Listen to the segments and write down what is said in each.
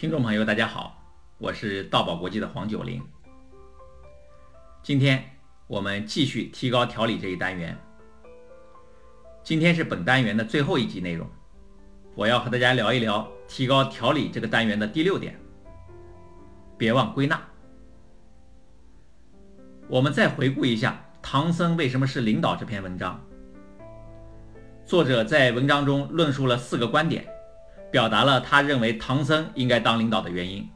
听众朋友，大家好，我是道宝国际的黄九龄。今天我们继续提高调理这一单元。今天是本单元的最后一集内容，我要和大家聊一聊提高调理这个单元的第六点。别忘归纳。我们再回顾一下唐僧为什么是领导这篇文章。作者在文章中论述了四个观点，表达了他认为唐僧应该当领导的原因。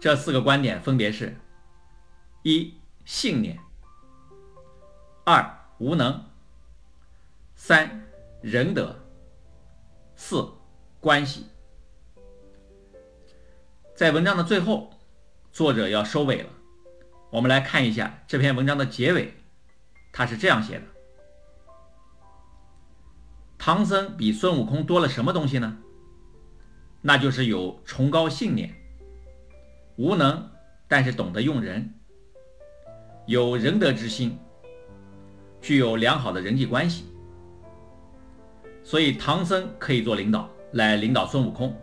这四个观点分别是：一、信念；二、无能；三、仁德；四、关系。在文章的最后，作者要收尾了。我们来看一下这篇文章的结尾，他是这样写的。唐僧比孙悟空多了什么东西呢？那就是有崇高信念，无能但是懂得用人，有仁德之心，具有良好的人际关系。所以唐僧可以做领导，来领导孙悟空。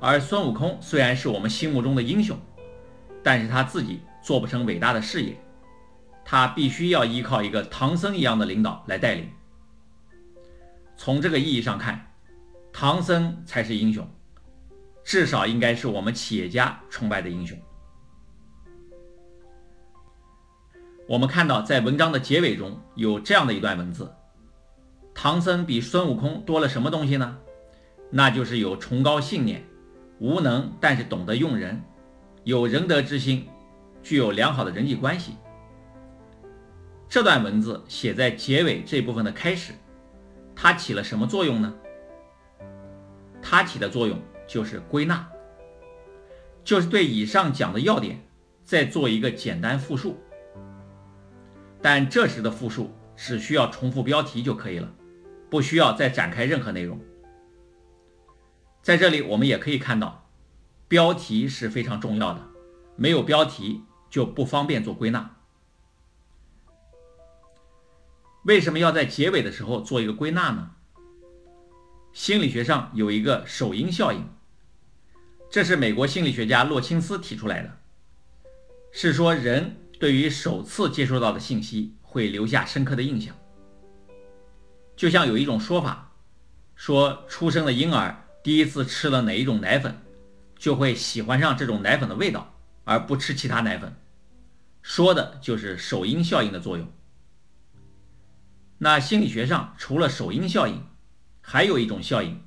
而孙悟空虽然是我们心目中的英雄，但是他自己做不成伟大的事业，他必须要依靠一个唐僧一样的领导来带领。从这个意义上看，唐僧才是英雄，至少应该是我们企业家崇拜的英雄。我们看到，在文章的结尾中有这样的一段文字：唐僧比孙悟空多了什么东西呢？那就是有崇高信念，无能但是懂得用人，有仁德之心，具有良好的人际关系。这段文字写在结尾这部分的开始。它起了什么作用呢？它起的作用就是归纳，就是对以上讲的要点再做一个简单复述。但这时的复述只需要重复标题就可以了，不需要再展开任何内容。在这里，我们也可以看到，标题是非常重要的，没有标题就不方便做归纳。为什么要在结尾的时候做一个归纳呢？心理学上有一个首因效应，这是美国心理学家洛钦斯提出来的，是说人对于首次接收到的信息会留下深刻的印象。就像有一种说法，说出生的婴儿第一次吃了哪一种奶粉，就会喜欢上这种奶粉的味道，而不吃其他奶粉，说的就是首因效应的作用。那心理学上除了首因效应，还有一种效应，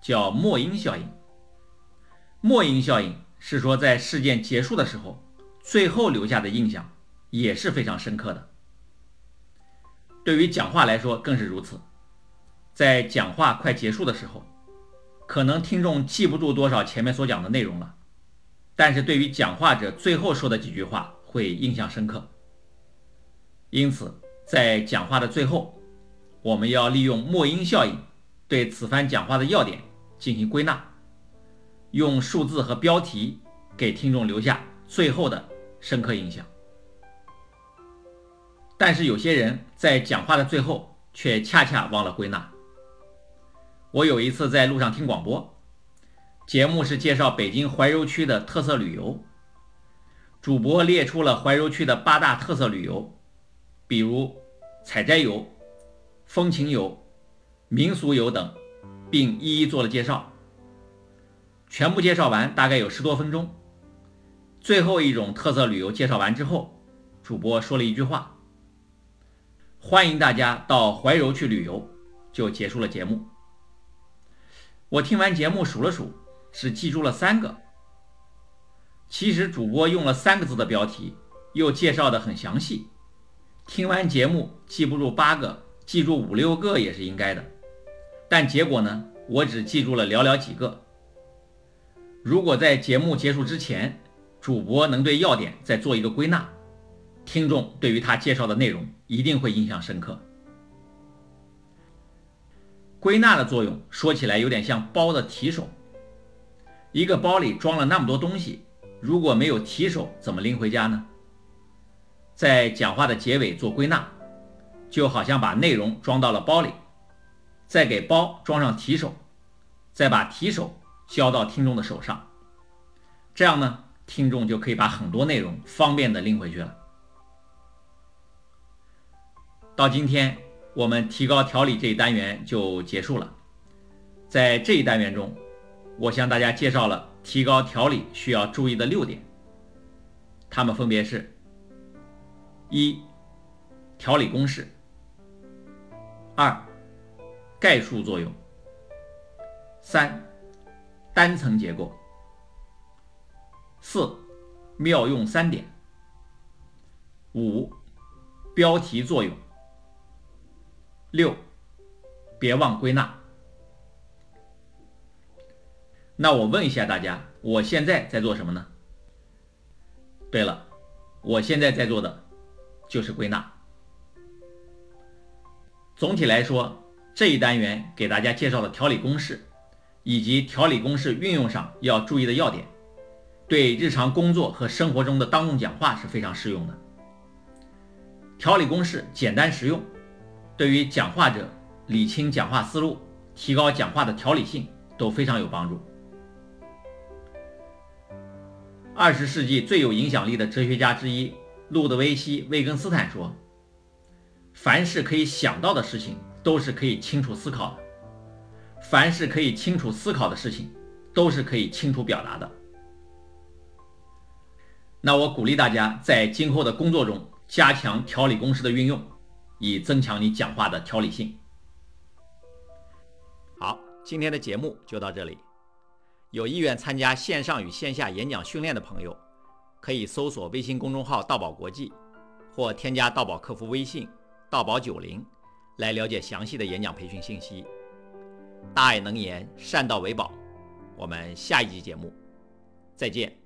叫末因效应。末因效应是说在事件结束的时候，最后留下的印象也是非常深刻的。对于讲话来说更是如此，在讲话快结束的时候，可能听众记不住多少前面所讲的内容了，但是对于讲话者最后说的几句话会印象深刻。因此。在讲话的最后，我们要利用末音效应，对此番讲话的要点进行归纳，用数字和标题给听众留下最后的深刻印象。但是有些人在讲话的最后却恰恰忘了归纳。我有一次在路上听广播，节目是介绍北京怀柔区的特色旅游，主播列出了怀柔区的八大特色旅游。比如采摘游、风情游、民俗游等，并一一做了介绍。全部介绍完，大概有十多分钟。最后一种特色旅游介绍完之后，主播说了一句话：“欢迎大家到怀柔去旅游。”就结束了节目。我听完节目数了数，只记住了三个。其实主播用了三个字的标题，又介绍的很详细。听完节目记不住八个，记住五六个也是应该的。但结果呢，我只记住了寥寥几个。如果在节目结束之前，主播能对要点再做一个归纳，听众对于他介绍的内容一定会印象深刻。归纳的作用说起来有点像包的提手，一个包里装了那么多东西，如果没有提手，怎么拎回家呢？在讲话的结尾做归纳，就好像把内容装到了包里，再给包装上提手，再把提手交到听众的手上，这样呢，听众就可以把很多内容方便的拎回去了。到今天，我们提高条理这一单元就结束了。在这一单元中，我向大家介绍了提高条理需要注意的六点，它们分别是：一、调理公式；二、概述作用；三、单层结构；四、妙用三点；五、标题作用。六，别忘归纳。那我问一下大家，我现在在做什么呢？对了，我现在在做的就是归纳。总体来说，这一单元给大家介绍了条理公式，以及条理公式运用上要注意的要点，对日常工作和生活中的当众讲话是非常适用的。条理公式简单实用。对于讲话者理清讲话思路、提高讲话的条理性都非常有帮助。二十世纪最有影响力的哲学家之一路德维希·魏根斯坦说：“凡是可以想到的事情，都是可以清楚思考的；凡是可以清楚思考的事情，都是可以清楚表达的。”那我鼓励大家在今后的工作中加强条理公式的运用。以增强你讲话的条理性。好，今天的节目就到这里。有意愿参加线上与线下演讲训练的朋友，可以搜索微信公众号“道宝国际”，或添加道宝客服微信“道宝九零”来了解详细的演讲培训信息。大爱能言，善道为宝。我们下一集节目再见。